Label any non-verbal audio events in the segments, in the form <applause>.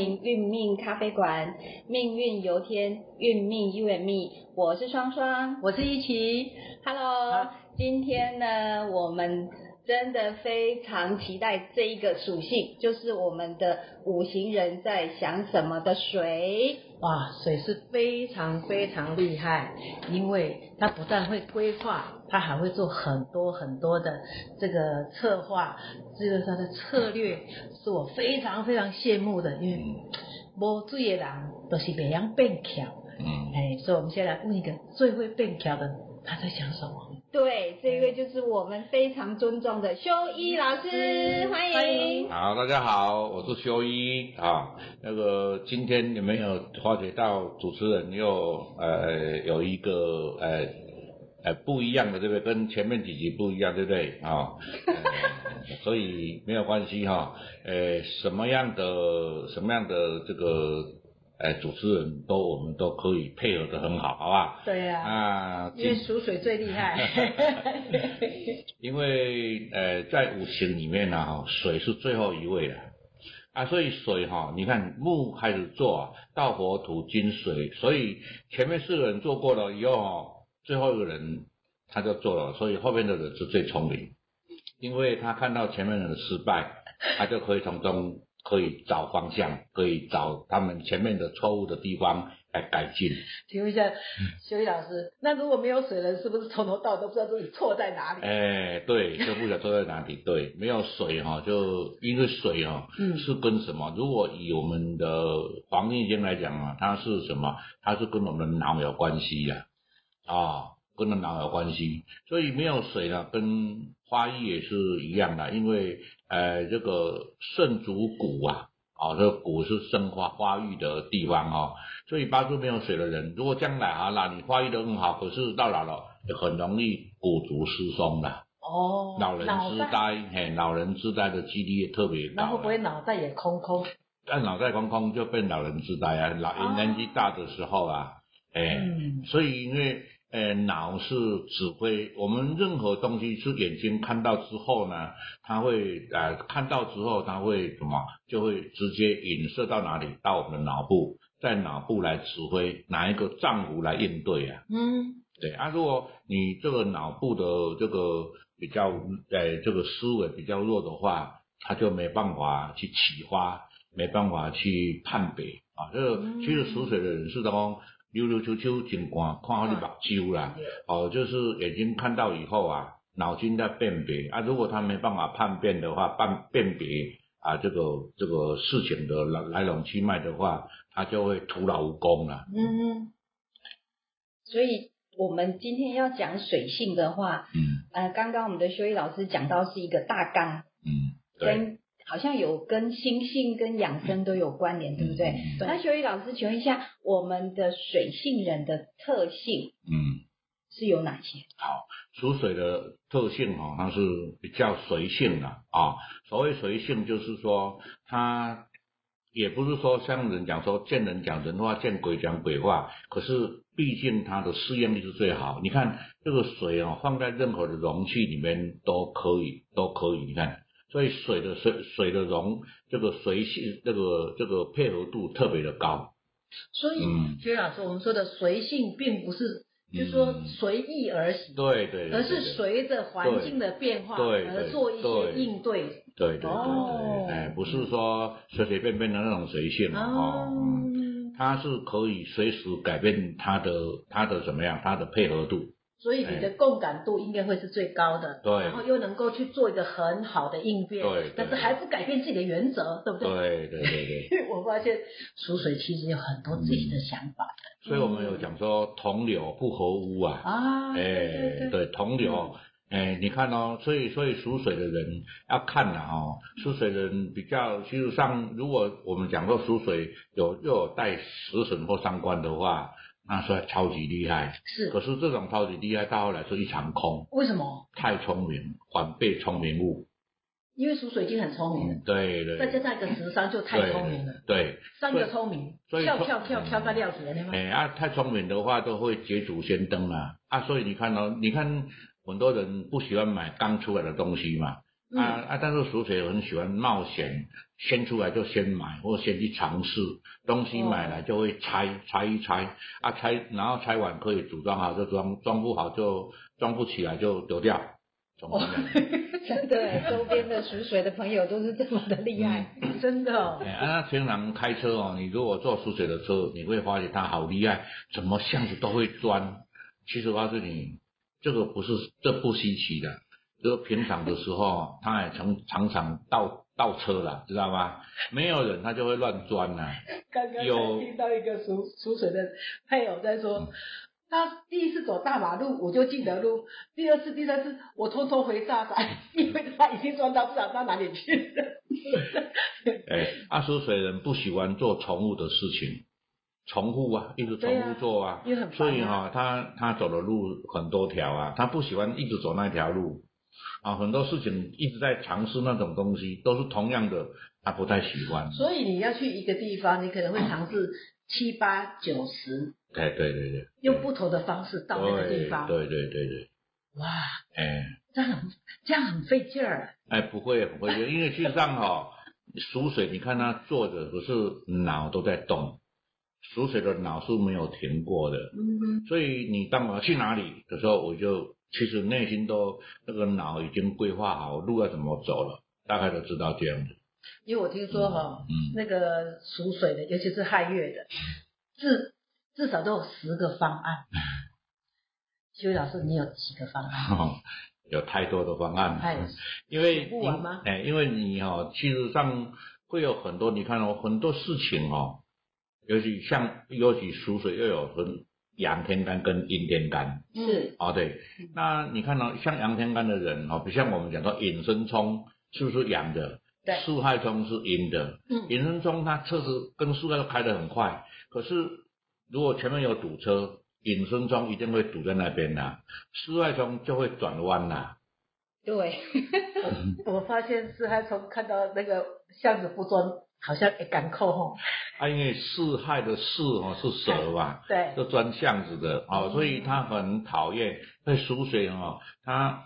运命咖啡馆，命运由天，运命 You and Me，我是双双，我是一琪。Hello，今天呢，我们真的非常期待这一个属性，就是我们的五行人在想什么的水。哇，水是非常非常厉害，因为它不但会规划，它还会做很多很多的这个策划，这个它的策略是我非常非常羡慕的，因为无水的人都是别样变巧，嗯，哎，所以我们先来问一个最会变巧的，他在想什么？对，这一位就是我们非常尊重的修一老师，欢欢迎。好，大家好，我是修一啊。那个今天有没有发觉到主持人又呃有一个呃呃不一样的，对不对？跟前面几集不一样，对不对？啊、呃 <laughs> 所以没有关系哈、呃，什么样的什么样的这个呃主持人都我们都可以配合的很好，好吧？对呀、啊，因为属水最厉害。<laughs> 因为呃，在五行里面呢、哈，水是最后一位的啊，所以水哈、你看木开始做啊，到火土金水，所以前面四个人做过了以后哦，最后一个人他就做了，所以后面的人是最聪明，因为他看到前面人的失败，他就可以从中可以找方向，可以找他们前面的错误的地方来改进。请问一下，修一老师，那如果没有水人，是不是从头到尾都不知道自己错在哪里？哎，对，就不晓得错在哪里。<laughs> 对，没有水哈、就因为水哈、嗯是跟什么？如果以我们的黄帝经来讲啊，它是什么？它是跟我们的脑有关系呀啊，跟了脑有关系。所以没有水呢，跟花艺也是一样的，因为呃，这个肾主骨啊。哦，这个骨是生花花育的地方哦，所以八字没有水的人，如果将来啊，那你发育的很好，可是到老了很容易骨足失松的。哦，老人，痴呆，嘿，老人痴呆的几率也特别高。那会不会脑袋也空空？但脑袋空空就变老人痴呆啊？老哦年纪大的时候啊，哎、嗯，所以因为呃脑是指挥我们任何东西是眼睛看到之后呢，它会呃看到之后它会什么，就会直接引射到哪里？到我们的脑部，在脑部来指挥哪一个脏腑来应对啊？嗯，对啊，如果你这个脑部的这个比较呃这个思维比较弱的话，他就没办法去启发，没办法去判别啊。这个其实属水的人是讲溜溜秋秋真寒，看好你目睭啦，哦，就是眼睛看到以后啊，脑筋在辨别啊。如果他没办法判辨的话，判辨别啊这个这个事情的来来龙去脉的话，他就会徒劳无功了。嗯，所以我们今天要讲水性的话，嗯呃，刚刚我们的修一老师讲到是一个大纲，嗯，对。跟好像有跟心性跟养生都有关联，对不对？那修一老师，请问一下，我们的水性人的特性嗯，是有哪些？好，属水的特性哈、它是比较随性的啊。所谓随性，就是说它也不是说像人讲说见人讲人话，见鬼讲鬼话，可是毕竟它的适应力是最好。你看这个水啊，放在任何的容器里面都可以，都可以。你看，所以水的水水的溶这个随性，这个这个配合度特别的高。所以嗯。薛老师，我们说的随性，并不是就是说嗯随意而行，对对对而是随着环境的变化而做一些对。应对。对对对对，哦。哎，不是说随随便便的那种随性哦，它是可以随时改变它的它的怎么样，它的配合度，所以你的共感度应该会是最高的，对。然后又能够去做一个很好的应变，对对。但是还不改变自己的原则，对不对？对对对对，<laughs> 因为我发现属水其实有很多自己的想法。所以我们有讲说同流不合污啊，啊，对哎对，同流。哎，你看哦，所以所以属水的人要看了、哦，属水的人比较，事实上，如果我们讲说属水有又有带食神或伤官的话，那算超级厉害。是。可是这种超级厉害到后来是一场空，为什么？太聪明，反被聪明误。因为属水晶很聪明。了，对对，再加上一个时伤就太聪明了，对，三个聪明，所以所以跳跳跳到料子了，对吗？哎啊，太聪明的话都会捷足先登啊。啊，所以你看哦，你看很多人不喜欢买刚出来的东西嘛，啊啊，但是熟水很喜欢冒险，先出来就先买，或先去尝试东西买来就会拆拆一拆啊拆，然后拆完可以组装好就装，装不好就装不起来就丢掉。<laughs> 真的，周边的熟水的朋友都是这么的厉害。<laughs> 真的哦哎，啊，那平常开车哦，你如果坐熟水的车，你会发现他好厉害，怎么巷子都会钻。其实我告诉你，这个不是这不稀奇的，就是平常的时候，他也常常常倒倒车了，知道吗？没有人他就会乱钻呐、刚刚有才听到一个属属水的配偶在说，嗯。他第一次走大马路我就记得路，第二次、第三次我偷偷回大山，因为他已经钻到不知道到哪里去了。<laughs> 哎，阿，属水人不喜欢做重复的事情，重复啊，一直重复做啊。所以哈、他他走的路很多条啊，他不喜欢一直走那条路啊，很多事情一直在尝试那种东西，都是同样的，他不太喜欢。所以你要去一个地方，你可能会尝试七八九十，哎，对对对，用不同的方式到那个地方。对对对对，哇，哎这样很这样很费劲儿。哎，不会不会，因为事实上哈、熟水，你看他坐着，不是脑都在动，熟水的脑是没有停过的。嗯所以你当我要去哪里的时候，我就其实内心都那个脑已经规划好路要怎么走了，大概都知道这样子。因为我听说哈、嗯那个属水的，尤其是亥月的，至至少都有十个方案。修老师，你有几个方案？<laughs> 有太多的方案了，因为数不完吗哎，因为你哦，其实上会有很多，你看哦，很多事情哦，尤其像尤其属水又有分阳天干跟阴天干。是哦，对，那你看到、像阳天干的人哦，不像我们讲到引申冲是不是阳的？对四害冲是阴的。嗯引申冲它车子跟四害都开得很快，可是如果前面有堵车，引申冲一定会堵在那边的，四害冲就会转弯啦。对，<laughs> 我发现是还从看到那个巷子不钻，好像也敢扣吼。啊，因为四害的四哦是蛇嘛，<laughs> 对，就钻巷子的哦，所以他很讨厌。那属水哦，他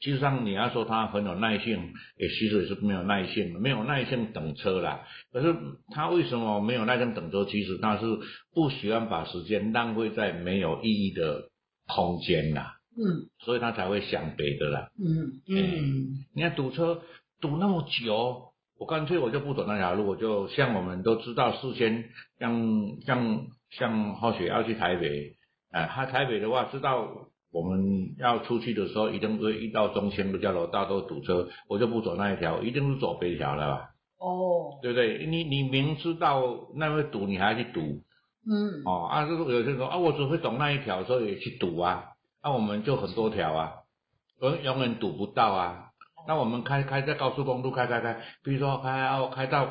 其实上你要说他很有耐性，也其实也是没有耐性的，没有耐性等车啦。可是他为什么没有耐性等车？其实他是不喜欢把时间浪费在没有意义的空间啦，嗯所以他才会想别的啦。嗯嗯，你看堵车堵那么久，我干脆我就不走那条路，我就像我们都知道，事先像像像浩雪要去台北，哎、他台北的话知道我们要出去的时候，一定会遇到中兴的交流道都堵车，我就不走那一条，一定是走别条了吧，哦，对不对？你你明知道那会堵，你还去堵嗯哦啊，就是有些人说啊，我只会懂那一条，所以也去堵啊，那、我们就很多条啊，我们永远堵不到啊。那我们开开在高速公路开开开，比如说开要开到，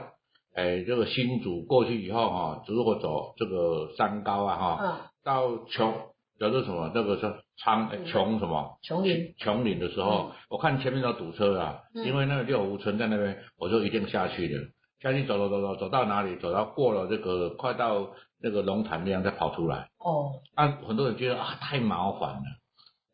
哎，这个新竹过去以后哈、如果走这个山高啊哈、嗯，到琼叫做什么那个是昌哎琼什么？琼林。琼岭的时候，我看前面都堵车了，嗯。因为那个六湖村在那边，我就一定下去的。下去走走走走走到哪里？走到过了这个快到那个龙潭那样再跑出来。哦，啊，很多人觉得啊太麻烦了，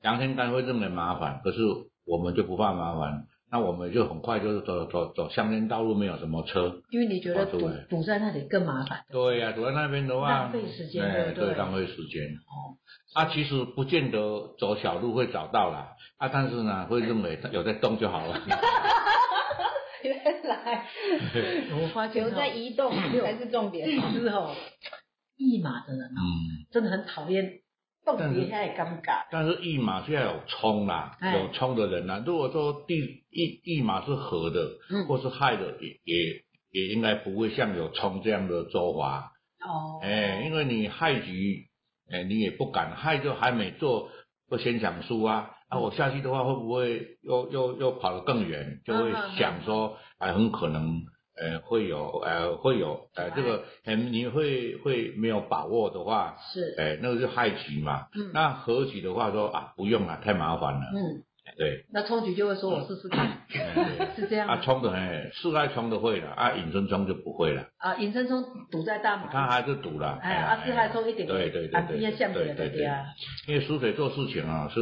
杨天干会认为麻烦，可是我们就不怕麻烦，那我们就很快就是走走走乡间道路，没有什么车。因为你觉得堵堵在那里更麻烦。对呀、堵在那边的话，浪费时间哎对不对浪费时间。哦，啊，其实不见得走小路会找到啦，啊，但是呢，会认为有在动就好了。<laughs> 原来 <laughs> 我发现有在移动 <coughs> 才是重点。是哦，<coughs> 一马的人哦，嗯，真的很讨厌动底下也尴尬。但是一马是要有冲啦，哎有冲的人啦。如果说地一一马是合的，嗯或是害的，也也也应该不会像有冲这样的做法。哦，哎，因为你害局，哎，你也不敢害，就还没做，不先想输啊。啊，我下去的话，会不会又又又跑得更远？就会想说，哎，很可能，呃，会有，呃，会有，呃，这个，呃，你会会没有把握的话，是，哎，那个是害局嘛。嗯那合局的话说啊，不用了，太麻烦了。嗯，对，那冲局就会说我试试看，是这样啊，冲的哎，是爱冲的会了，啊，隐身冲就不会了，啊，隐身冲堵在大马路，他还是堵了。哎，啊，四害冲一点对对对对对对对因为输水做事情啊，是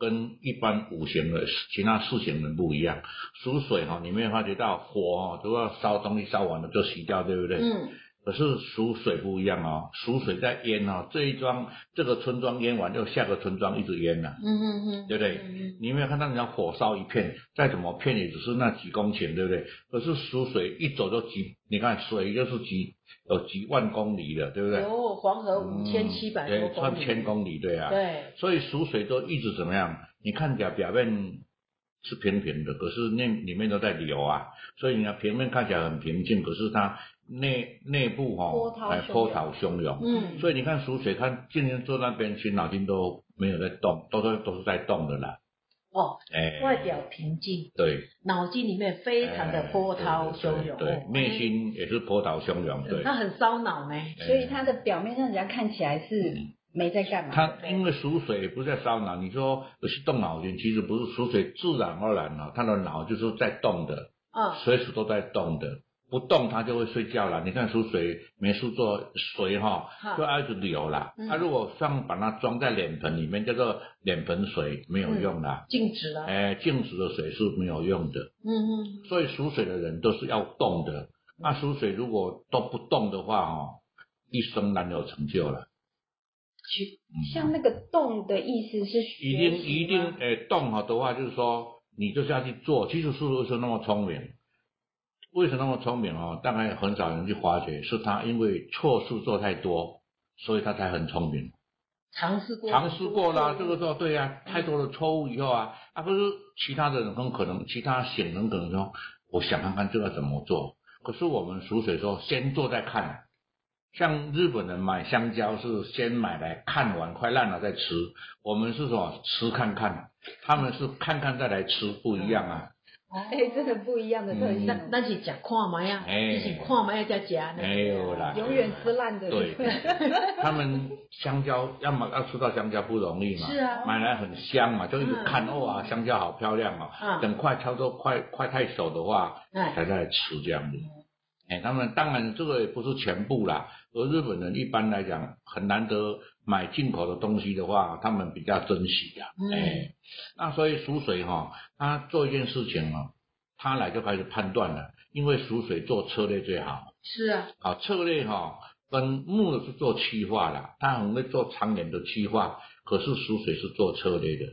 跟一般五行的其他四行的不一样。属水哈，你没有发觉到火哦，都要烧东西烧完了就洗掉，对不对？嗯，可是属水不一样哦，属水在淹哦，这一庄这个村庄淹完，就下个村庄一直淹呐、嗯嗯嗯，对不对？嗯你有没有看到人家火烧一片，再怎么片也只是那几公顷，对不对？可是属水一走就几，你看水就是几有几万公里的，对不对？有黄河五千七百多对，公算里，千公里，对啊。对，所以属水都一直怎么样？你看起来表面是平平的，可是那里面都在流啊。所以你看平面看起来很平静，可是它内内部哈、波哦，涛汹涌哎波涛汹涌。嗯，所以你看属水，看今天坐那边，其实脑筋都没有在动，都是都是在动的啦。哦，哎，外表平静，对，脑筋里面非常的波涛汹涌，哎对内心也是波涛汹涌。对，他很烧脑呢，所以它的表面上人家看起来是没在干嘛。他因为属水不是在烧脑，你说不是动脑筋，其实不是属水，自然而然啊，他的脑就是在动的。嗯，随时都在动的，不动它就会睡觉了。你看属水没事做水哈哈，就爱一直流啦。嗯它、如果像把它装在脸盆里面，叫做脸盆水，没有用啦。静止了，哎、静止的水是没有用的。嗯嗯，所以属水的人都是要动的。那属水如果都不动的话，哦，一生难有成就了。其像那个动的意思是学一定一定吗诶、动好的话，就是说你就是要去做。其实叔叔是那么聪明？为什么那么聪明哦？大概很少人去发觉，是他因为错事做太多，所以他才很聪明。尝试过，尝试过啦，这个时候对嗯呀、太多的错误以后啊，啊，可是其他的人很可能，其他显人可能说，我想看看这个怎么做。可是我们熟水说，先做再看。像日本人买香蕉是先买来看完快烂了再吃，我们是说吃看看，他们是看看再来吃，不一样啊。哎，真的不一样的特性那是讲看嘛呀，哎。你是看嘛要再夹呢，没有啦。永远吃烂的。对，<laughs> 他们香蕉要么要吃到香蕉不容易嘛，是啊。买来很香嘛，就一直看、哇，香蕉好漂亮哦，嗯。等快差不多快快太熟的话，哎才再来吃这样子。哎，他们当然这个也不是全部啦，而日本人一般来讲很难得买进口的东西的话，他们比较珍惜呀、嗯。哎，那所以属水哈、他做一件事情哦，他来就开始判断了，因为属水做策略最好。是啊，啊，策略哈、跟木的是做企划啦，他很会做长远的企划，可是属水是做策略的。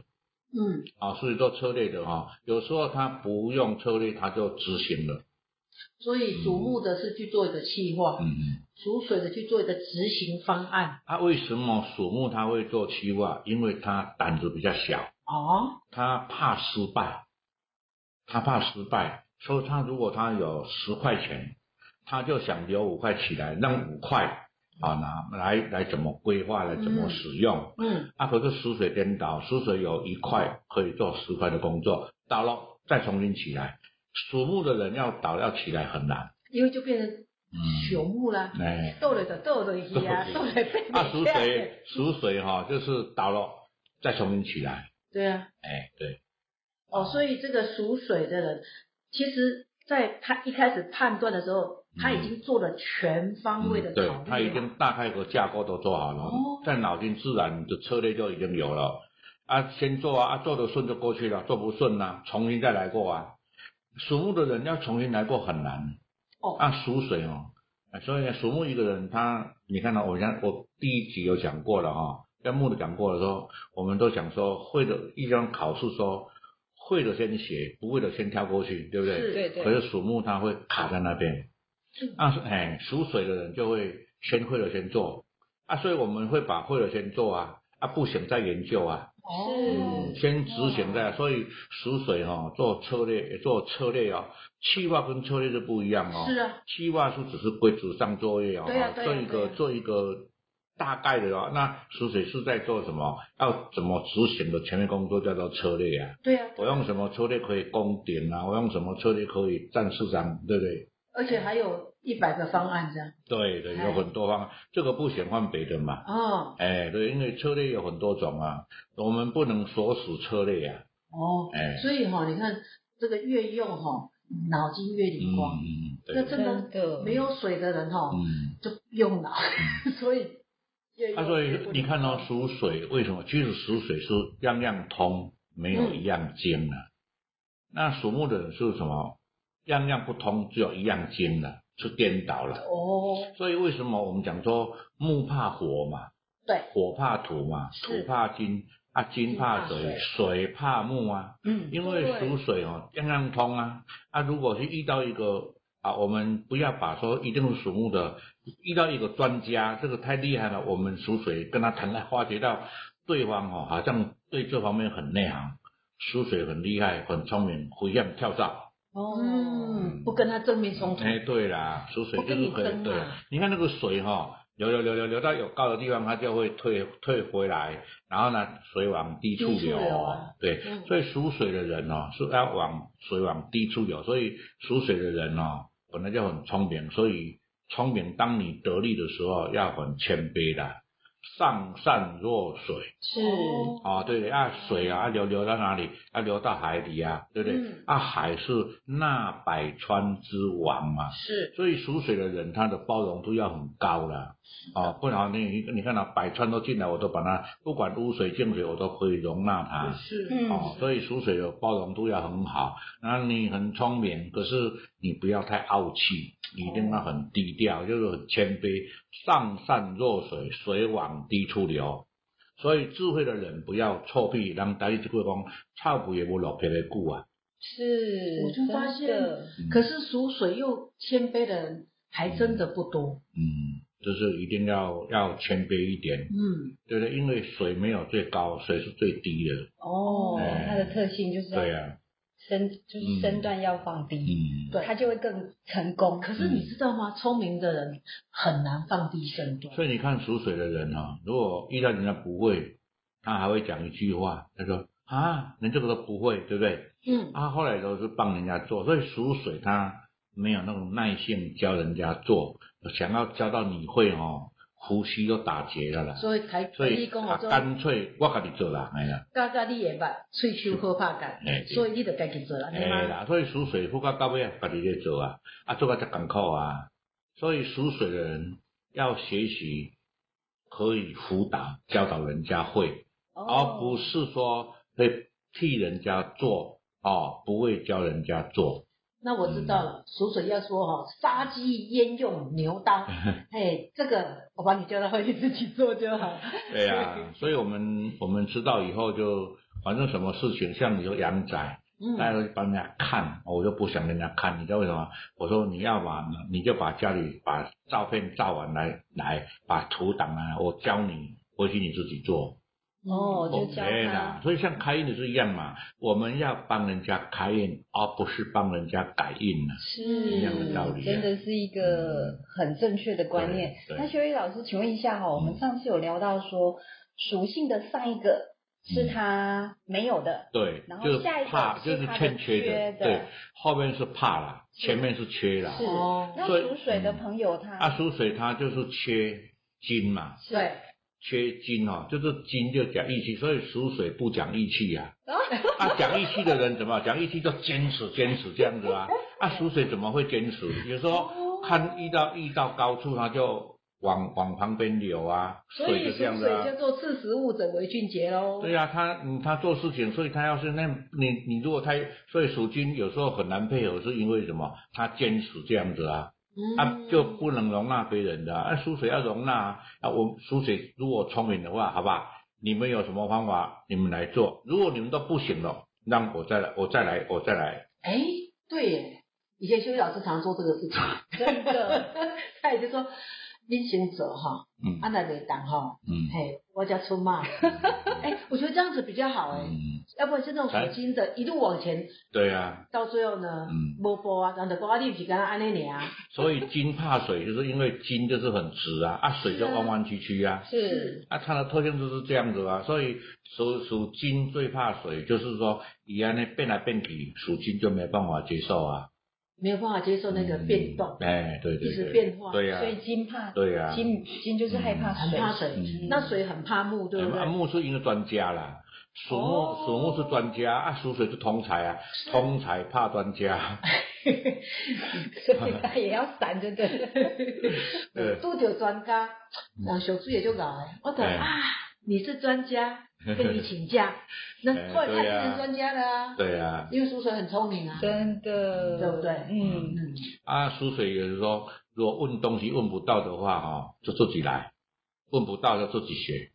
嗯，啊，所以做策略的哈、有时候他不用策略他就执行了，所以属木的是去做一个计划，嗯嗯，属水的去做一个执行方案，他、为什么属木他会做计划？因为他胆子比较小，哦，他怕失败，他怕失败，所以他如果他有十块钱，他就想留五块起来，让五块啊拿来来怎么规划，来怎么使用。嗯，啊，可是属水颠倒，属水有一块可以做十块的工作，倒了再重新起来。属木的人要倒要起来很难。因为就变成嗯，朽木啦，哎，斗了就斗了去啊，斗了变啊，属水属水哈、就是倒了再重新起来。对啊，哎，对，哦，所以这个属水的人，其实在他一开始判断的时候，他已经做了全方位的考虑了，他已经大概和架构都做好了，哦。在脑筋自然的策略就已经有了。啊，先做啊，啊做得顺就过去了，做不顺呢、重新再来过啊。属木的人要重新来过很难。哦。啊，属水哦，哎所以呢，属木一个人他，你看到、我讲我第一集有讲过了哈、跟木的讲过了说，我们都讲说会的一张考试说会的先写，不会的先跳过去，对不对？是。对对。可是属木他会卡在那边，啊，哎，属水的人就会先会了先做，啊，所以我们会把会了先做啊，啊不行再研究啊，哦，先执行的，所以属水哈、做策略也做策略哦，计划跟策略是不一样哦。是啊，计划是只是规纸上作业哦，对啊对啊做一个做一个大概的哦。那属水是在做什么？要怎么执行的前面工作叫做策略啊。对啊，我用什么策略可以攻顶啊？我用什么策略可以占市场，对不对？而且还有一百个方案这样，对对，哎有很多方案，这个不选换别的嘛。哦哎，对，因为策略有很多种啊，我们不能锁死策略啊。哦，哎，所以哈、你看这个越用哈、脑筋越灵光，嗯那真的没有水的人哈、嗯。就用脑，<laughs> 所以他说你看到、光属水为什么？其实属水是样样通，没有一样精啊。那属木的人是什么？样样不通，只有一样精了，就颠倒了。哦，所以为什么我们讲说木怕火嘛，对，火怕土嘛，土怕金啊，金怕水，水怕木啊。嗯，因为属水哦，样样通啊。啊，如果是遇到一个啊，我们不要把说一定是属木的，遇到一个专家，这个太厉害了。我们属水跟他谈，发觉到对方哦，好像对这方面很内行，属水很厉害，很聪明，会让跳蚤。哦，嗯，不跟他正面冲突，哎，对啦，属水就是可以对。你看那个水哈、流流流流流到有高的地方，它就会退退回来，然后呢，水往低处流。对，嗯所以属水的人哦，是要往水往低处流。所以属水的人哦，本来就很聪明，所以聪明，当你得力的时候，要很谦卑的，上善若水。是哦哦，对的啊，水啊，啊流流到哪里？啊，流到海里啊，对不对？嗯啊，海是纳百川之王嘛，是，所以属水的人，他的包容度要很高啦。啊，不然你你你看到、百川都进来，我都把它不管污水净水，我都可以容纳它。是，嗯哦，所以属水的包容度要很好。然后你很聪明，可是你不要太傲气，一定要很低调，就是很谦卑。上善若水，水往低处流。所以智慧的人不要臭屁，让大家就会讲臭屁也不落皮的久啊。是，我就发现可是属水又谦卑的人还真的不多，嗯，就是一定要要谦卑一点，嗯，对不对？因为水没有最高，水是最低的。哦，哎。它的特性就是要对啊，身就是身段要放低，嗯，对。它就会更成功。可是你知道吗？聪明的人很难放低身段，所以你看属水的人哈、如果遇到人家不会，他还会讲一句话，他说啊，连这个都不会，对不对？嗯，啊，后来都是帮人家做，所以属水他没有那种耐性教人家做，想要教到你会哦，呼吸都打结了啦。所以才所以讲，干脆我家己做啦，哎呀，嘎嘎你也捌，喙手好拍干所以你就家己做啦，哎？啦，所以属水不到到尾啊，家己在做啊，啊做个才艰苦啊。所以属水的人要学习，可以辅导教导人家会，而哦，不是说会替人家做哦，不会教人家做。那我知道了，属水要说哈，杀鸡焉用牛刀？<laughs> 哎，这个我把你教到会，你自己做就好。<laughs> 对呀、所以我们我们知道以后就，反正什么事情，像你说阳仔，大家嗯，会帮人家看，我就不想跟人家看，你知道为什么？我说你要把，你就把家里把照片照完来来，把图档啊，我教你，回去你自己做。哦，就教对啦他，所以像开印的是一样嘛，我们要帮人家开印，而不是帮人家改印啊。是一样的道理啊。真的是一个很正确的观念。那修一老师，请问一下哈，我们上次有聊到说属性的上一个是他没有的，对然，后就是下一个怕，是就是欠缺缺的。对，后面是怕啦，前面是缺啦。是。哦。那属水的朋友他？啊，属水他就是缺金嘛，对，缺金哦，就是金就讲义气，所以属水不讲义气呀、哦啊。讲义气的人怎么讲义气就坚持坚持这样子啊？啊，属水怎么会坚持？有时候看遇到遇到高处，他就往往旁边流啊，水就所以属这样子啊。水叫做识时务者为俊杰喽。对呀、啊，他嗯他做事情，所以他要是那你你如果他所以属金有时候很难配合，是因为什么？他坚持这样子啊。啊，就不能容纳别人的啊，啊属水要容纳啊。啊我属水如果聪明的话，好吧，你们有什么方法，你们来做。如果你们都不行了，让我再来，我再来，我再来。哎，对耶，以前修一老师常做这个事情，真的 <laughs> 他也就说，你先走哈，嗯。安来袂当哈，嗯。嘿，我叫出嘛。<laughs> 哎，我觉得这样子比较好哎，嗯，要不然是那种属金的，一路往前，对啊、到最后呢嗯，无波啊，然后就讲啊，你不是跟他安尼尔，所以金怕水，就是因为金就是很直啊，啊水就弯弯曲曲啊。是。啊，它的特性就是这样子啊，所以属属金最怕水，就是说以安呢变来变去，属金就没办法接受啊。没有办法接受那个变动，嗯哎，对对一直，变化对呀、所以金怕对呀。金金就是害怕水，很怕水。嗯，那水很怕木，对不啊，对？木是因为专家啦，属木、哦。属木是专家啊，属水是通才啊，通才怕专家。<laughs> 所以他也要闪，着对？<laughs> 了。对拄着专家，人属水也就来，我就哎。啊，你是专家，跟你请假，那 <laughs> 哎后来他专家了啊，对啊，因为苏水很聪明啊，真的，对不对嗯，嗯，啊，苏水有时候如果问东西问不到的话，哈，就自己来；问不到就自己学。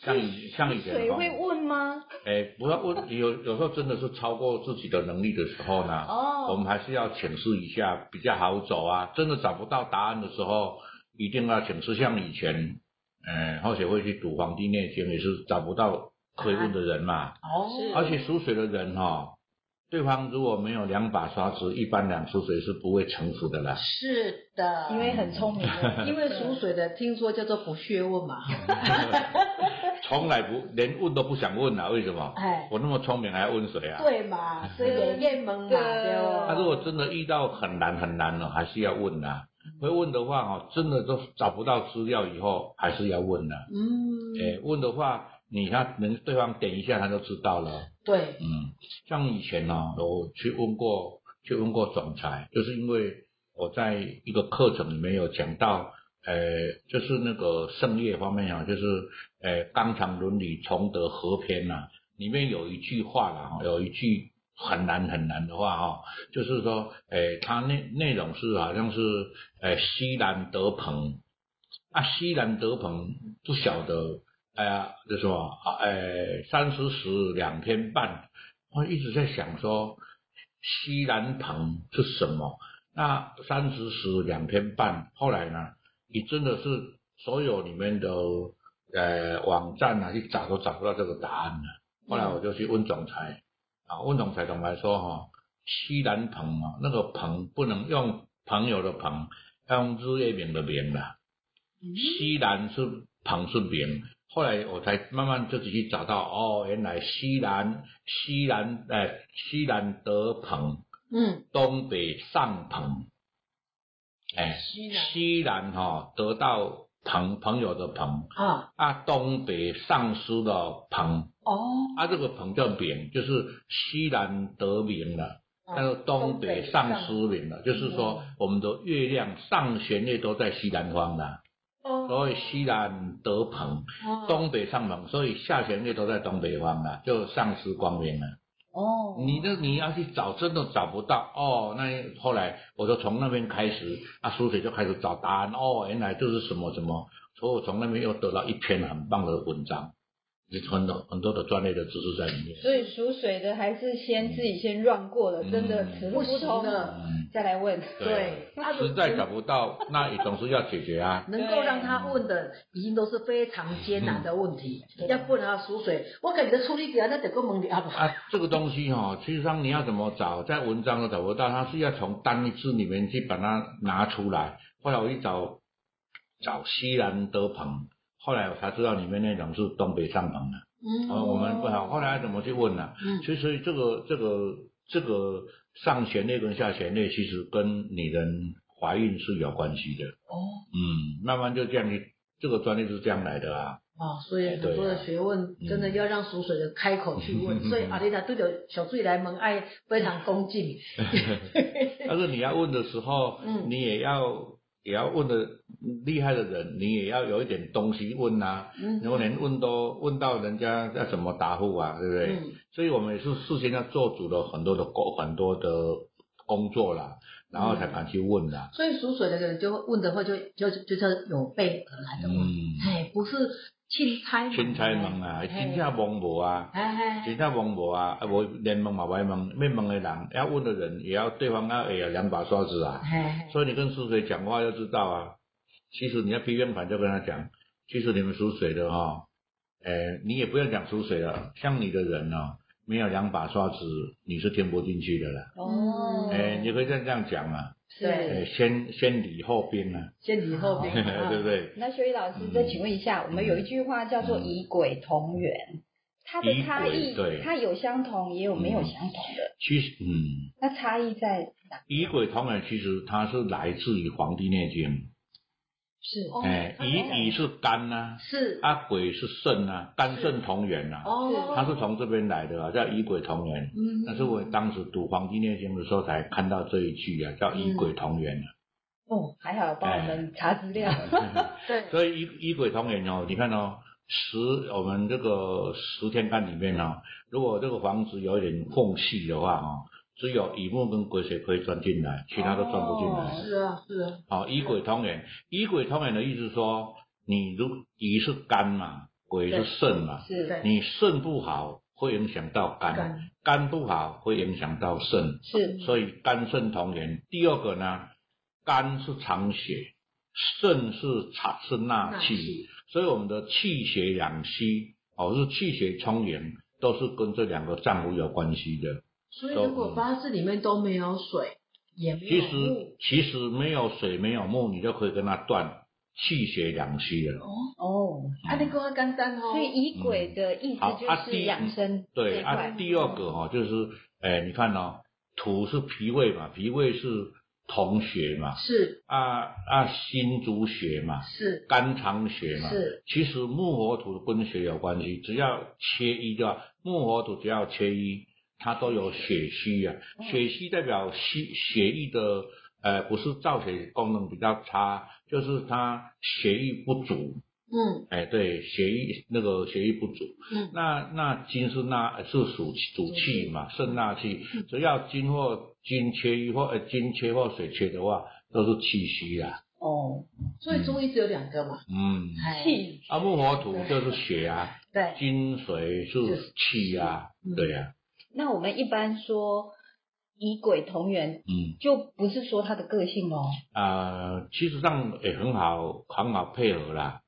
像以像以前哈，水会问吗？哎，不要问，有有时候真的是超过自己的能力的时候呢，哦我哦，们还是要请示一下，比较好走啊。真的找不到答案的时候，一定要请示。像以前，呃，或许会去读《黄帝内经》，也是找不到可以问的人嘛。哦，是而且属水的人哈、对方如果没有两把刷子，一般两属水是不会成熟的啦。是的，因为很聪明，<laughs> 因为属水的听说叫做不屑问嘛，<laughs> 从来不连问都不想问啊，为什么？哎，我那么聪明还要问谁啊？对嘛，所以 <laughs> 也验蒙嘛，对对哦。他如果真的遇到很难很难了，还是要问啊。会问的话哦，真的都找不到资料以后，还是要问的、嗯，诶，问的话，你看能对方点一下，他就知道了。对，嗯，像以前呢、我去问过，去问过总裁，就是因为我在一个课程里面有讲到，呃，就是那个圣业方面啊，就是呃纲常伦理崇德和篇呐、里面有一句话啦，有一句很难很难的话哈、就是说，诶，它内内容是好像是，诶，西南德鹏，啊，西南德鹏不晓得。哎呀，就说啊，哎，三十时两天半，我一直在想说，西南棚是什么？那三十时两天半，后来呢，你真的是所有里面的呃网站啊去找都找不到这个答案了。后来我就去问总裁，啊，温总裁，总来说哈、西南棚啊，那个朋不能用朋友的朋，要用日月明的明啦。西南是旁是明，后来我才慢慢自己去找到，哦，原来西南西南哎西南得朋，嗯，东北上朋，哎西南。西南哈、得到朋朋友的朋，啊，啊东北丧失的朋，哦，啊这个朋叫名，就是西南得名了。啊但是东北丧失名了，就是说我们的月亮上弦月都在西南方的，哦，所以西南得朋，哦。东北上朋，所以下弦月都在东北方了，就丧失光明了。哦，你的你要去找，真的找不到哦。那后来我就从那边开始，啊，苏水就开始找答案。哦，原来这是什么什么，所以我从那边又得到一篇很棒的文章，很多很多的专业的知识在里面。所以属水的还是先自己先乱过了，真的不通不行了嗯，再来问。对他实在找不到，那也总是要解决啊。<laughs> 能够让他问的已经都是非常艰难的问题，要不然他属水，我感觉处理掉那得个问题啊，啊，这个东西哈、其实上你要怎么找，在文章都找不到，他是要从单一字里面去把它拿出来。后来我一找，找西兰德朋，后来我才知道里面内容是东北上朋的。嗯。哦，我们不好，后来怎么去问呢、嗯。其实这个这个这个上弦类跟下弦类，其实跟女人怀孕是有关系的。哦。嗯，慢慢就这样去，这个专业是这样来的啊。哦，所以很多的学问真的要让熟水的开口去问，嗯所以阿丽达对着小翠来门爱非常恭敬，<laughs> 但是你要问的时候，嗯。你也要也要问的厉害的人，你也要有一点东西问啊。嗯如果连问都问到人家要怎么答复啊，对不对？嗯所以我们也是事先要做足了很多的工很多的工作啦，然后才敢去问啦。所以属水的人就会问的话就就就叫有备而来的问，嗯，哎，不是钦差问钦差问啊，真正问无啊。真正问无啊，啊无连问嘛不爱问，要问的人，要问的人也要对方要会有两把刷子啊。哎，所以你跟属水讲话要知道啊，其实你要批评反就跟他讲，其实你们属水的哈、哎，你也不要讲属水了，像你的人哦，没有两把刷子，你是听不进去的啦。哦，哎、你可以这样这样讲啊，是。呃，先先礼后兵啊，先礼后兵，<laughs> 对不对？那修一老师，再请问一下，我们有一句话叫做“以鬼同源”，它的差异对，它有相同，也有没有相同的。其实，嗯，那差异在哪？以鬼同源，其实它是来自于《黄帝内经》。是。哦哎、乙乙是肝呐、是。啊，鬼是肾呐、肝肾同源呐、哦，它是从这边来的啊，叫乙鬼同源。嗯。但是我当时读《黄帝内经》的时候才看到这一句啊，叫乙鬼同源啊。哦，还好有帮我们查资料。<laughs> <laughs> 对，所以乙乙鬼同源哦，你看哦，十我们这个十天干里面呢、如果这个房子有一点缝隙的话哦，只有乙木跟癸水可以钻进来，其他都钻不进来。哦是啊是啊，好、乙癸同源，乙癸同源的意思说，你如乙是肝嘛，癸是肾嘛，是对。你肾不好会影响到肝，肝。肝不好会影响到肾，是。所以肝肾同源。第二个呢，肝是藏血，肾是藏是纳气所以我们的气血两虚，哦是气血充盈，都是跟这两个脏腑有关系的。所以如果八字里面都没有水，也没其实有木，其实没有水没有木，你就可以跟他断气血两虚了。哦，哦，啊，你跟我简单哦，所以以鬼的意思就是第养生这对啊，第二个哈、哦、就是，哎，你看哦，土是脾胃嘛，脾胃是同血嘛，是。啊啊心主血嘛，是。肝藏血嘛。是，其实木火土跟血有关系，只要缺一就好，木火土只要缺一，它都有血虚啊。嗯血虚代表虚血液的呃不是造血功能比较差，就是它血液不足。嗯。哎，对，血液那个血液不足，嗯。那那金是纳是属主气嘛，肾纳气，嗯。只要金或金缺一或呃金缺或水缺的话，都是气虚啦。哦，所以中医只有两个嘛，嗯，哎。气。啊木火土就是血啊，对，金水是气啊。嗯，对呀、那我们一般说以鬼同源，嗯就不是说他的个性哦。啊、其实上也很好很好配合啦，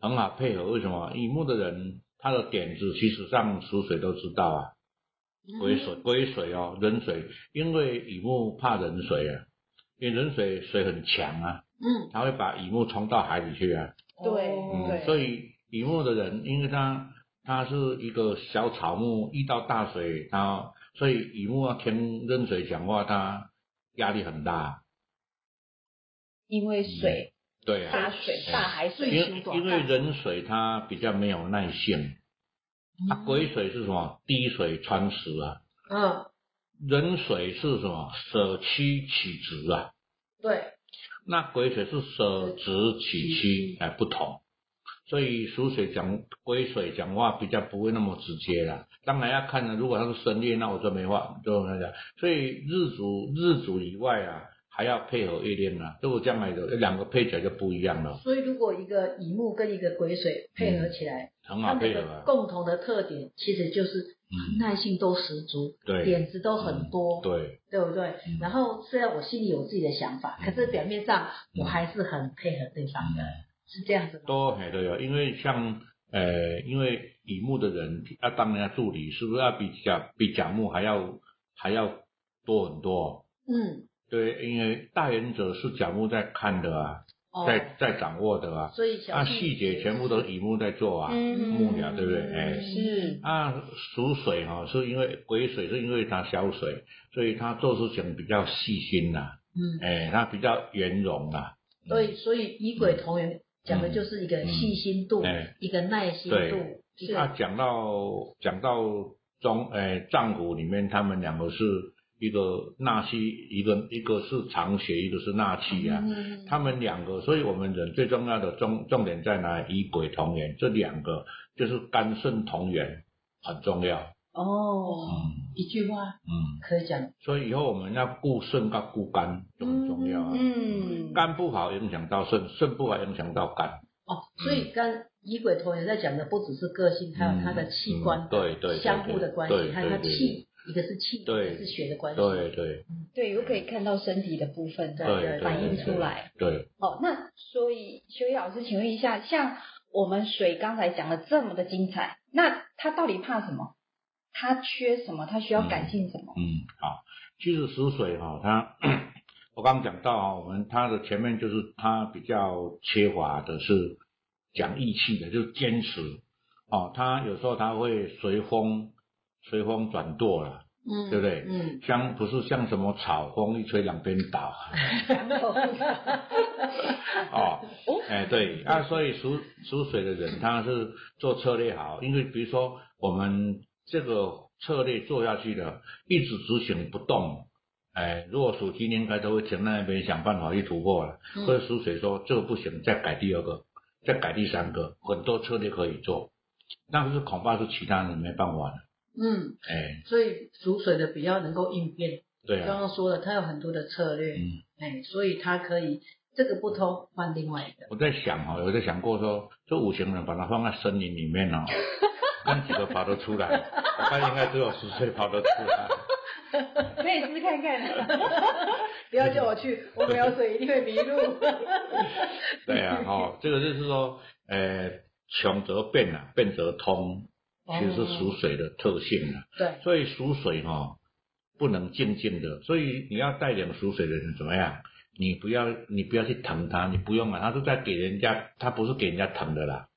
很好配合。为什么？乙木的人他的点子，其实上属水都知道啊。癸水，癸水哦，壬水，因为乙木怕壬水啊，因为壬水水很强啊，嗯，他会把乙木冲到海里去啊。对嗯所以乙木的人，因为他他是一个小草木，遇到大水，它所以雨木要听壬水讲话，它压力很大。因为水、对啊，大水、大海水因水因为壬水它比较没有耐性，啊，鬼水是什么？滴水穿石啊。嗯，壬水是什么？舍曲取直啊。对，那鬼水是舍直取曲，哎，不同。所以属水讲癸水讲话比较不会那么直接啦。当然要看呢，如果他是生月，那我就没话，就那个。所以日主日主以外啊，还要配合月令啊，如果将来的两个配起来就不一样了，所以如果一个乙木跟一个癸水配合起来，很好配合啊。共同的特点其实就是嗯，耐性都十足，对。点子都很多，对，对不对？嗯？然后虽然我心里有自己的想法，嗯。可是表面上我还是很配合对方的，是这样子吗？都很都有，因为像呃，因为乙木的人要当人家助理，是不是要比甲比甲木还要还要多很多？嗯，对，因为大原则是甲木在看的啊，哦，在在掌握的啊，所以小啊细节全部都是乙木在做啊，嗯。木鸟对不对？哎，是。啊属水哈、是因为癸水是因为它小水，所以他做事情比较细心呐、嗯，哎，他比较圆融啊、所以所以乙癸同源讲的就是一个细心度，哎一个耐心度对，是啊，讲到讲到中诶脏腑里面，他们两个是一个纳气，一个一个是藏血，一个是纳气啊。嗯他们两个，所以我们人最重要的重重点在哪里？乙癸同源，这两个就是肝肾同源，很重要。哦，嗯一句话嗯，可以讲，所以以后我们要顾肾跟顾肝都很重要啊。嗯，肝不好影响到肾，肾不好影响到肝。哦，所以刚乙癸同学在讲的不只是个性，还有他的器官嗯对对对相互的关系，还有它对对气，一个是气，一个是血的关系，对对对，又可以看到身体的部分对对，反映出来。对，哦，那所以修一老师，请问一下，像我们水刚才讲的这么的精彩，那他到底怕什么？他缺什么？他需要改进什么？嗯，好，其实属水哈、它 <clears throat> 我刚刚讲到啊，我们它的前面就是它比较缺乏的是讲义气的，就是坚持哦，他有时候他会随风随风转舵了，嗯，对不对嗯，像不是像什么草风一吹两边倒 <laughs> 哦，哎对啊，所以属属水的人他是做策略好，因为比如说我们这个策略做下去的，一直执行不动，哎，如果属鸡应该都会停在那边想办法去突破了，嗯。或者属水说这个不行，再改第二个，再改第三个，很多策略可以做，但是恐怕是其他人没办法的。嗯，哎，所以属水的比较能够应变。对啊，刚刚说了，他有很多的策略，嗯，哎，所以他可以这个不通换另外一个。我在想哈，我在想过说，这五行人把它放在森林里面哦，<laughs> 看几个跑得出来，<laughs> 我看应该只有十岁跑得出来。<laughs> 可以试看看。<laughs> 不要叫我去，我没有水一定会迷路。对啊，哦，这个就是说，呃，穷则变啊，变则通，其实是属水的特性啊。对，所以属水哈、不能静静的，所以你要带领属水的人怎么样？你不要你不要去疼他，你不用啊，他是在给人家，他不是给人家疼的啦，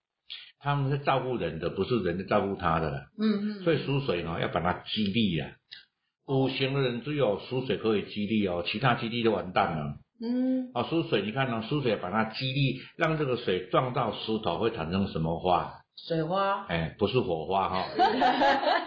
他们是照顾人的，不是人在照顾他的啦。嗯嗯，所以属水呢、要把它激励啊。五行的人只有属水可以激励哦，其他激励都完蛋了。嗯，啊，属水你看呢、属水把它激励，让这个水撞到石头会产生什么花？水花，哎，不是火花哈。<laughs>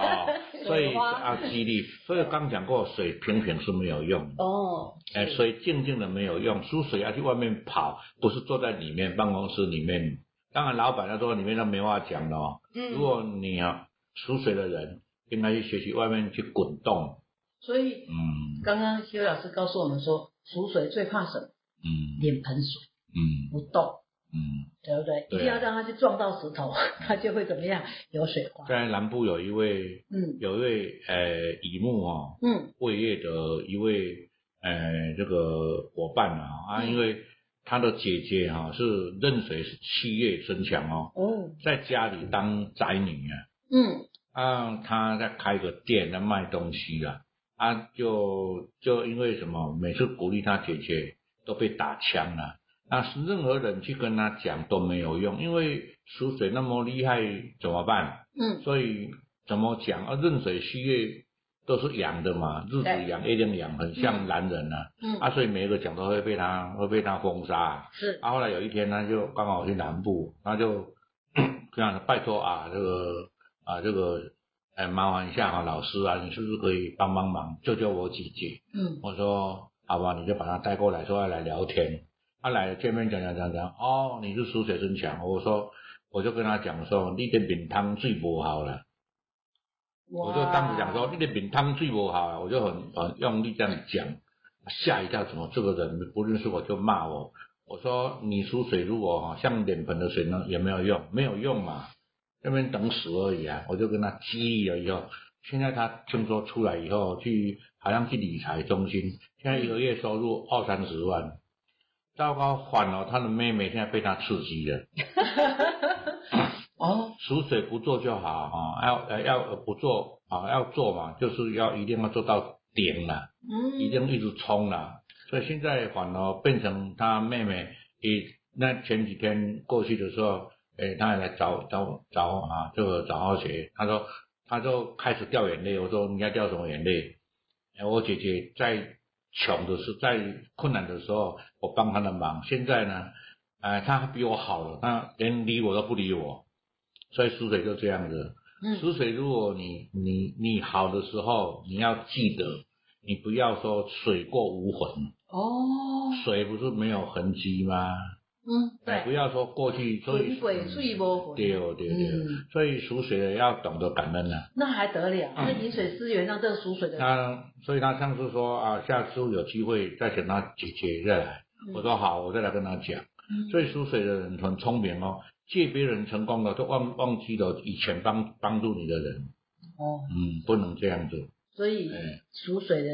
哦，所以要激励。所以刚讲过，水平平是没有用的。哦，哎，是水静静的没有用，输水要去外面跑，不是坐在里面办公室里面。当然，老板要坐在里面，都没话讲的哦。嗯如果你啊属水的人，应该去学习外面去滚动。所以嗯刚刚修老师告诉我们说，属水最怕什么？嗯脸盆水嗯不动，嗯，对不对？对啊一定要让他去撞到石头，<laughs> 他就会怎么样？有水花。在南部有一位嗯有一位呃乙木哦，嗯位业的一位呃这个伙伴啊，啊，嗯因为他的姐姐哈、是壬水是七月生强哦，哦。在家里当宅女啊，嗯。啊，他在开个店在卖东西啊，啊，就就因为什么，每次鼓励他姐姐都被打枪了、那是任何人去跟他讲都没有用，因为属水那么厉害怎么办？嗯。所以怎么讲？啊？壬水七月都是阳的嘛，日子对阳，月亮阳，很像男人啊。嗯啊，所以每一个讲都会被他会被他封杀。是啊，后来有一天呢，就刚好去南部，他就 <coughs> 这样拜托啊，这个啊这个，哎，麻烦一下啊，老师啊，你是不是可以帮帮忙，救救我姐姐？嗯我说好吧，你就把他带过来，说要来聊天。他来了见面讲讲讲讲，哦，你是属水生强。我说我就跟他讲说，你的饼汤最不好了。我就当时讲说，你的面汤最不好了，我就很很用力这样讲，吓一跳，怎么这个人不认识我就骂我？我说你输水，如果哈像脸盆的水呢，也没有用，没有用嘛，那边等死而已啊。我就跟他激励了以后，现在他听说出来以后去，好像去理财中心，现在一个月收入二三十万。糟糕，反了，他的妹妹现在被他刺激了。<laughs> 哦属水不做就好啊，要呃要呃不做啊，要做嘛，就是要一定要做到顶了，嗯一定一直冲了。所以现在反而变成他妹妹，也那前几天过去的时候，诶，他也来找找找啊，这个找浩学，他说他就开始掉眼泪，我说你要掉什么眼泪？诶我姐姐在穷的时候，在困难的时候，我帮她的忙，现在呢，呃，她比我好了，她连理我都不理我。所以属水就这样子。嗯属水，如果你你你好的时候，你要记得，你不要说水过无痕，哦水不是没有痕迹吗？嗯对不，要说过去，所以水无魂，对哦对对，嗯所以属水的要懂得感恩啊。那还得了？那饮水思源让这个属水的，他所以他上次说啊，下次有机会再请他姐姐再来。我说好，我再来跟他讲。嗯所以属水的人很聪明哦，借别人成功了，都忘忘记了以前帮帮助你的人。哦，嗯，不能这样子。所以哎属水的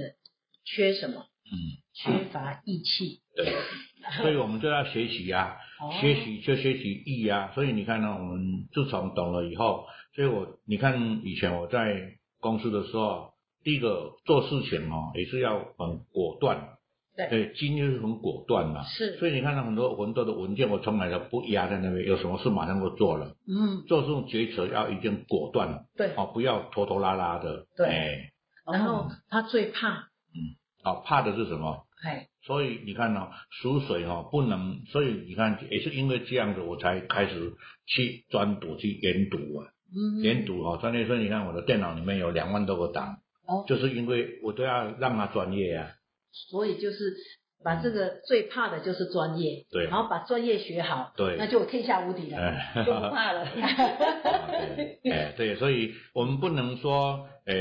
缺什么？嗯，缺乏义气。对，<laughs> 所以我们就要学习呀、哦学习就学习义呀、所以你看呢，我们自从懂了以后，所以我你看以前我在公司的时候，第一个做事情哦，也是要很果断。对。对，经就是很果断嘛。是。所以你看到很多很多的文件，我从来都不压在那边，有什么事马上就做了。嗯，做这种决策要一定果断，对。哦，不要拖拖拉拉的。对。哎，然后他最怕，嗯。哦，怕的是什么？哎，所以你看呢、属水哦，不能，所以你看也是因为这样子，我才开始去专读去研读啊，嗯，研读哦，专业说你看我的电脑里面有两万多个档，哦，就是因为我都要让它专业啊，所以就是把这个最怕的就是专业，对然后把专业学好，对那就天下无敌了。哎，就不怕了。对，<laughs> 哎，对，所以我们不能说，哎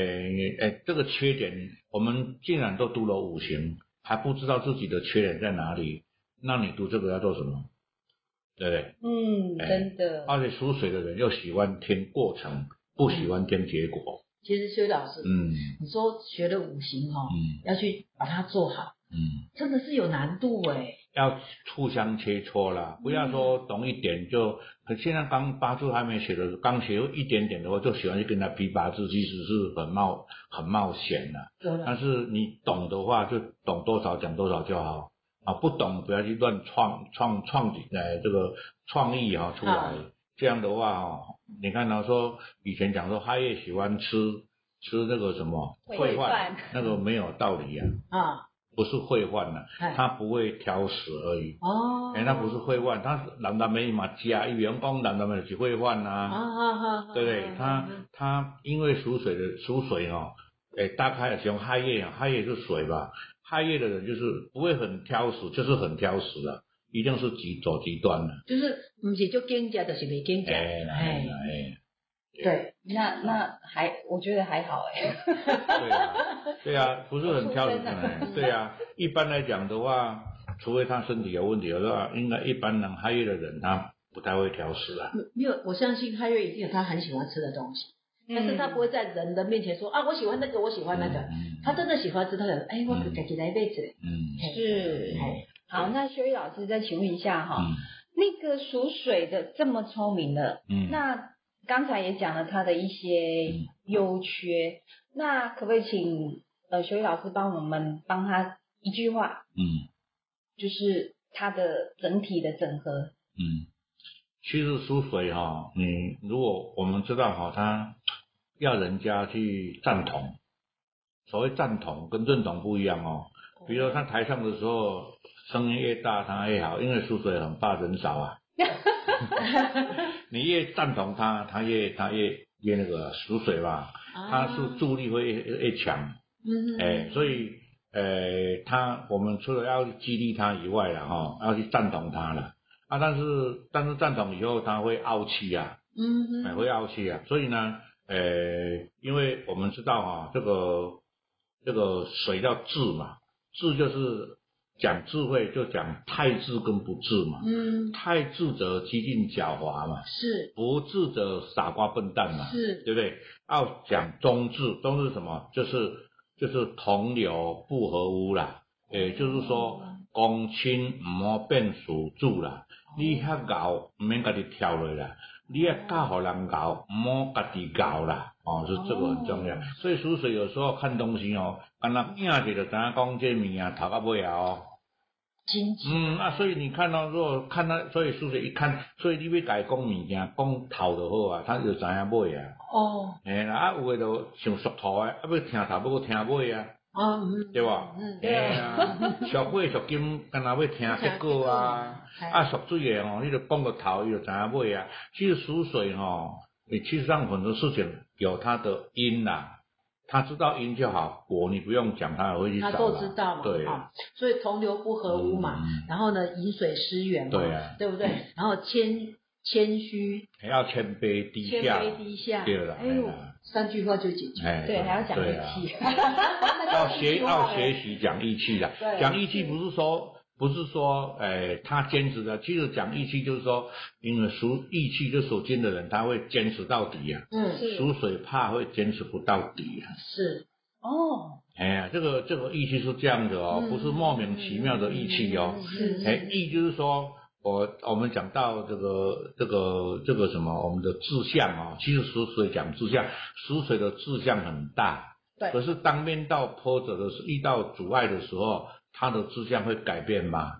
哎，这个缺点，我们既然都读了五行，还不知道自己的缺点在哪里，那你读这个要做什么？对不对？嗯，哎真的。而且属水的人又喜欢听过程，不喜欢听结果。其实薛老师，嗯你说学了五行哈、哦，嗯要去把它做好，嗯，真的是有难度哎。要互相切磋啦，不要说懂一点就。可现在刚八字还没学的，刚学一点点的话，就喜欢去跟他批八字，其实是很冒很冒险的。对，但是你懂的话，就懂多少讲多少就好啊，不懂不要去乱创创创呃这个创意哈、出来啊。这样的话哦，你看他说以前讲说哈叶喜欢吃吃那个什么烩烩饭饭，那个没有道理啊，啊，不是烩饭呐，哎。他不会挑食而已。哦，哎、那不是烩饭，他难道没嘛加，一员工南南美是烩饭呐、啊啊啊，对不对？他他因为属水的属水哦，哎，大概像亥叶啊，亥叶是水吧，亥叶的人就是不会很挑食，就是很挑食的，一定是极走极端的。就是不是就跟家，就是没跟家，哎哎哎，对，那那还我觉得还好哎。对啊，<laughs> 对啊，不是很挑食对啊。一般来讲的话，除非他身体有问题，的话，应该一般人亥叶的人他不太会挑食啊。没有，我相信他月一定有他很喜欢吃的东西，但是他不会在人的面前说啊，我喜欢那个，我喜欢那个。嗯他真的喜欢吃，他讲，哎，我自己来一辈子。嗯是哎，好，那薛玉老师再请问一下哈，嗯那个属水的这么聪明的，嗯，那刚才也讲了他的一些优缺，那可不可以请呃学玉老师帮我们帮他一句话，嗯。就是他的整体的整合？嗯，其实属水哈、你如果我们知道哈、他要人家去赞同，所谓赞同跟认同不一样哦。比如说他台上的时候声音越大，他越好，因为属水很怕人少啊。<laughs> 你越赞同他，他越他越越那个属水吧，他是助力会越越强。嗯，哎，所以呃，他我们除了要激励他以外了哈，要去赞同他了啊，但是但是赞同以后他会傲气啊，嗯哎，会傲气啊，所以呢，呃，因为我们知道啊，这个这个水叫智嘛，智就是讲智慧，就讲太智跟不智嘛，嗯，太智者激进狡猾嘛，是。不智者傻瓜笨蛋嘛，是，对不对？要讲中智，中治是什么？就是就是同流不合污啦，也就是说公亲唔好变属主啦，你遐熬唔免家己跳落啦，你要教互人熬，唔好家己熬啦，哦，是这个很重要。所以属水有时候看东西哦，干那影者就知影讲这物啊头到尾啊哦。嗯，啊，所以你看到、如果看到，所以属水一看，所以你要家讲物件，讲头就好啊，他就知影尾啊。哦，嘿啦，啊有诶就上俗套诶，啊要听头要搁听尾啊，啊，嗯，对吧？嗯，嘿啊，俗尾俗金，干那要听结果啊，啊俗水诶吼，你就讲个头，伊就知影尾啊。其实属水吼，你其实上很多事情有它的因啦，他知道因就好，果你不用讲，他也会去找他都知道嘛，对，啊，所以同流不合污嘛，嗯然后呢，饮水思源嘛，对啊对不对？然后谦谦虚，还要谦卑低下谦下，卑低下，对了哎呦三句话就解决，哎，对，还要讲义气。<laughs> 要学要学习讲义气的 <laughs> 对，讲义气不是说不是说，哎、他坚持的，其实讲义气就是说，因为属义气就属金的人，他会坚持到底啊，嗯，是属水怕会坚持不到底啊。是，哦，哎呀，这个这个义气是这样的哦，嗯不是莫名其妙的义气哦。是哎，义就是说，我我们讲到这个这个这个什么，我们的志向哦，其实属水讲志向，属水的志向很大，对可是当面到波折的时候，遇到阻碍的时候，他的志向会改变吗？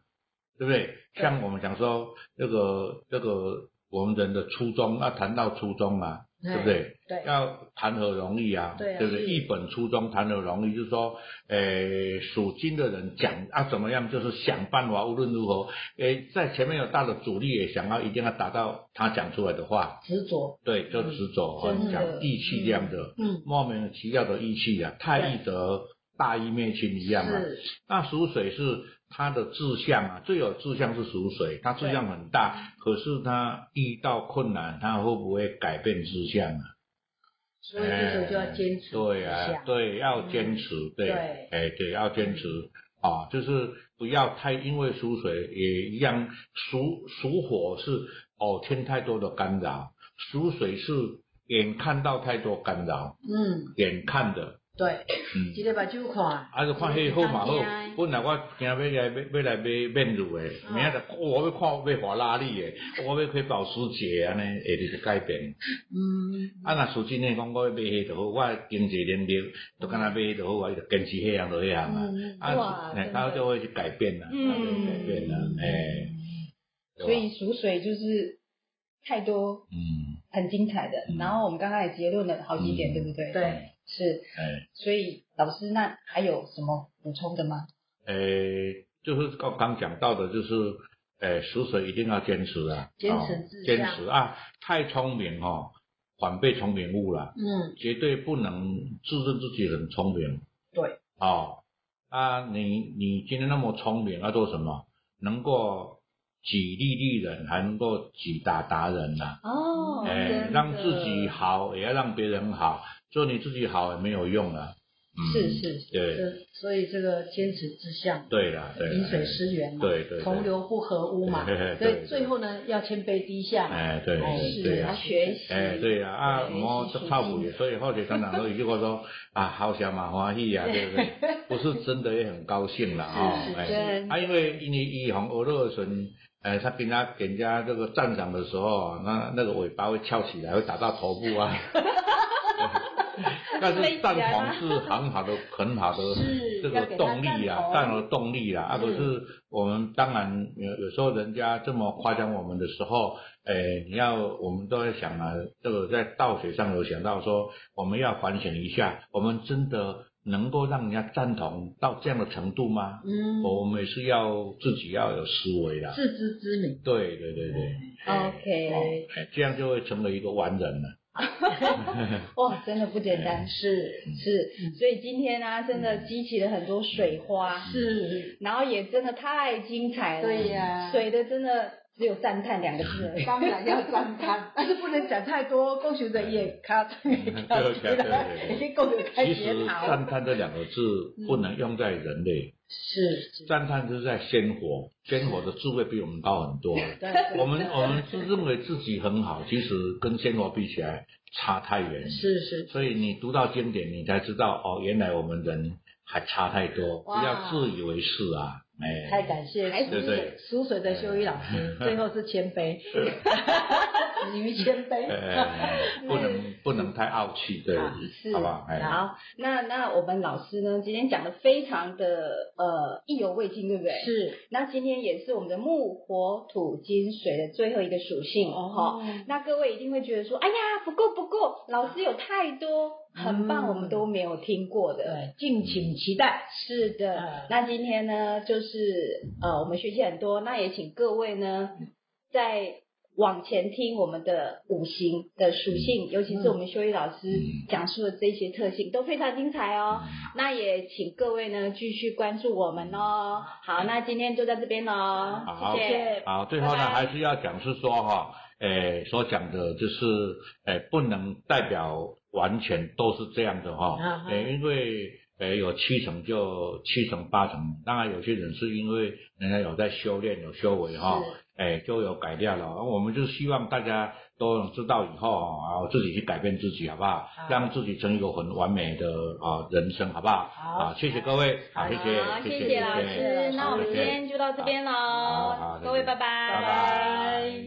对不对？像我们讲说这个这个我们人的初衷，要谈到初衷啊，对不对？对要谈何容易啊？对啊对不对？是一本初衷谈何容易？就是说，诶，属金的人讲啊怎么样，就是想办法，无论如何，诶，在前面有大的阻力，也想要一定要达到他讲出来的话，执着，对，就执着，哦真的讲义气这样的，嗯，莫名其妙的义气啊，太易得大义灭亲一样啊。那属水是他的志向啊，最有志向是属水，他志向很大，可是他遇到困难，他会不会改变志向啊？所以这时候就要坚持。对啊，对，要坚持，对，哎，对，要坚持啊，就是不要太因为属水也一样，属属火是哦，添太多的干扰，属水是眼看到太多干扰，嗯，眼看的。对，一个目睭看，啊，就看迄好嘛好。本来我今要来要要来买面乳诶，明仔就我要看要华拉利诶，我要开保时捷安尼，下日就改变。嗯。啊，那属金呢，讲我要买迄就好，我经济能力都敢若买迄就好，我就坚持迄样就迄样啊。啊，哎，他就会去改变啦，嗯，改变啦，哎。所以属水就是太多，嗯，很精彩的。然后我们刚刚也结论了好几点，对不对？对。是，哎，所以老师，那还有什么补充的吗？诶，就是刚刚讲到的，就是，诶，属水一定要坚持啊，坚持坚持啊，太聪明哦，反被聪明误了，嗯，绝对不能自认自己很聪明，对，哦，啊，你你今天那么聪明，要做什么？能够己利利人，还能够己达达人呐，哦，哎，让自己好，也要让别人好。做你自己好也没有用了，是是是，对，所以这个坚持之向，对啦，对，饮水思源嘛，对对，同流不合污嘛，<laughs> 所以最后呢要谦卑低下，哎对，是要学习，哎对呀啊，莫靠谱，所以后学常常都一句话说啊，好想马欢喜呀，对。不对？不是真的也很高兴了啊，<laughs> 哎，啊因为因为一红俄罗斯，哎他跟他给人家这个赞赏的时候，那那个尾巴会翘起来，会打到头部啊。<laughs> 但是蛋黄是很好的、很好的这个动力啊，蛋黄的动力啊。啊，可是我们当然有有时候人家这么夸奖我们的时候，诶，你要我们都在想啊，这个在道学上有想到说，我们要反省一下，我们真的能够让人家赞同到这样的程度吗？嗯，我们也是要自己要有思维的，自知之明。对对对对，OK，这样就会成为一个完人了。<laughs> 哇，真的不简单，是是，所以今天呢，真的激起了很多水花，是，然后也真的太精彩了，对呀，水的真的只有赞叹两个字，当然要赞叹，但是不能讲太多，共学者也卡对对对，已经够有开其实赞叹这两个字不能用在人类。是赞叹就是在鲜活，鲜活的智慧比我们高很多。<laughs> 我们我们是认为自己很好，其实跟鲜活比起来差太远。是是，所以你读到经典，你才知道哦，原来我们人还差太多，不要自以为是啊。哎，太感谢对对，熟水的修一老师，最后是谦卑，<laughs> 止于谦卑，<laughs> 不能不能太傲气，对，好不好？好，那那我们老师呢，今天讲的非常的呃意犹未尽，对不对？是，那今天也是我们的木火土金水的最后一个属性哦，哈，那各位一定会觉得说，哎呀，不够不够，老师有太多。很棒，我们都没有听过的，对，敬请期待。是的，那今天呢，就是呃，我们学习很多，那也请各位呢，在往前听我们的五行的属性，尤其是我们修一老师讲述的这些特性都非常精彩哦。那也请各位呢继续关注我们哦。好，那今天就在这边喽，谢谢。好，最后呢还是要讲是说哈，诶，所讲的就是诶，不能代表。完全都是这样的哈，诶，因为诶有七成就七成八成，当然有些人是因为人家有在修炼有修为哈，诶就有改掉了。我们就希望大家都能知道以后啊，自己去改变自己好不好？让自己成一个很完美的啊人生好不好？好，谢谢各位，好。谢谢，谢谢老师，那我们今天就到这边喽，各位拜拜，拜拜。